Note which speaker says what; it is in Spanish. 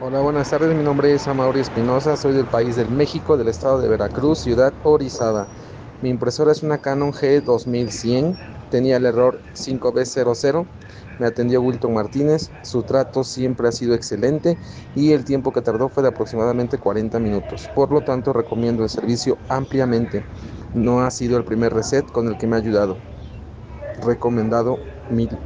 Speaker 1: Hola, buenas tardes. Mi nombre es Amaury Espinosa. Soy del país del México, del estado de Veracruz, ciudad Orizada. Mi impresora es una Canon G2100. Tenía el error 5B00. Me atendió Wilton Martínez. Su trato siempre ha sido excelente y el tiempo que tardó fue de aproximadamente 40 minutos. Por lo tanto, recomiendo el servicio ampliamente. No ha sido el primer reset con el que me ha ayudado. Recomendado mil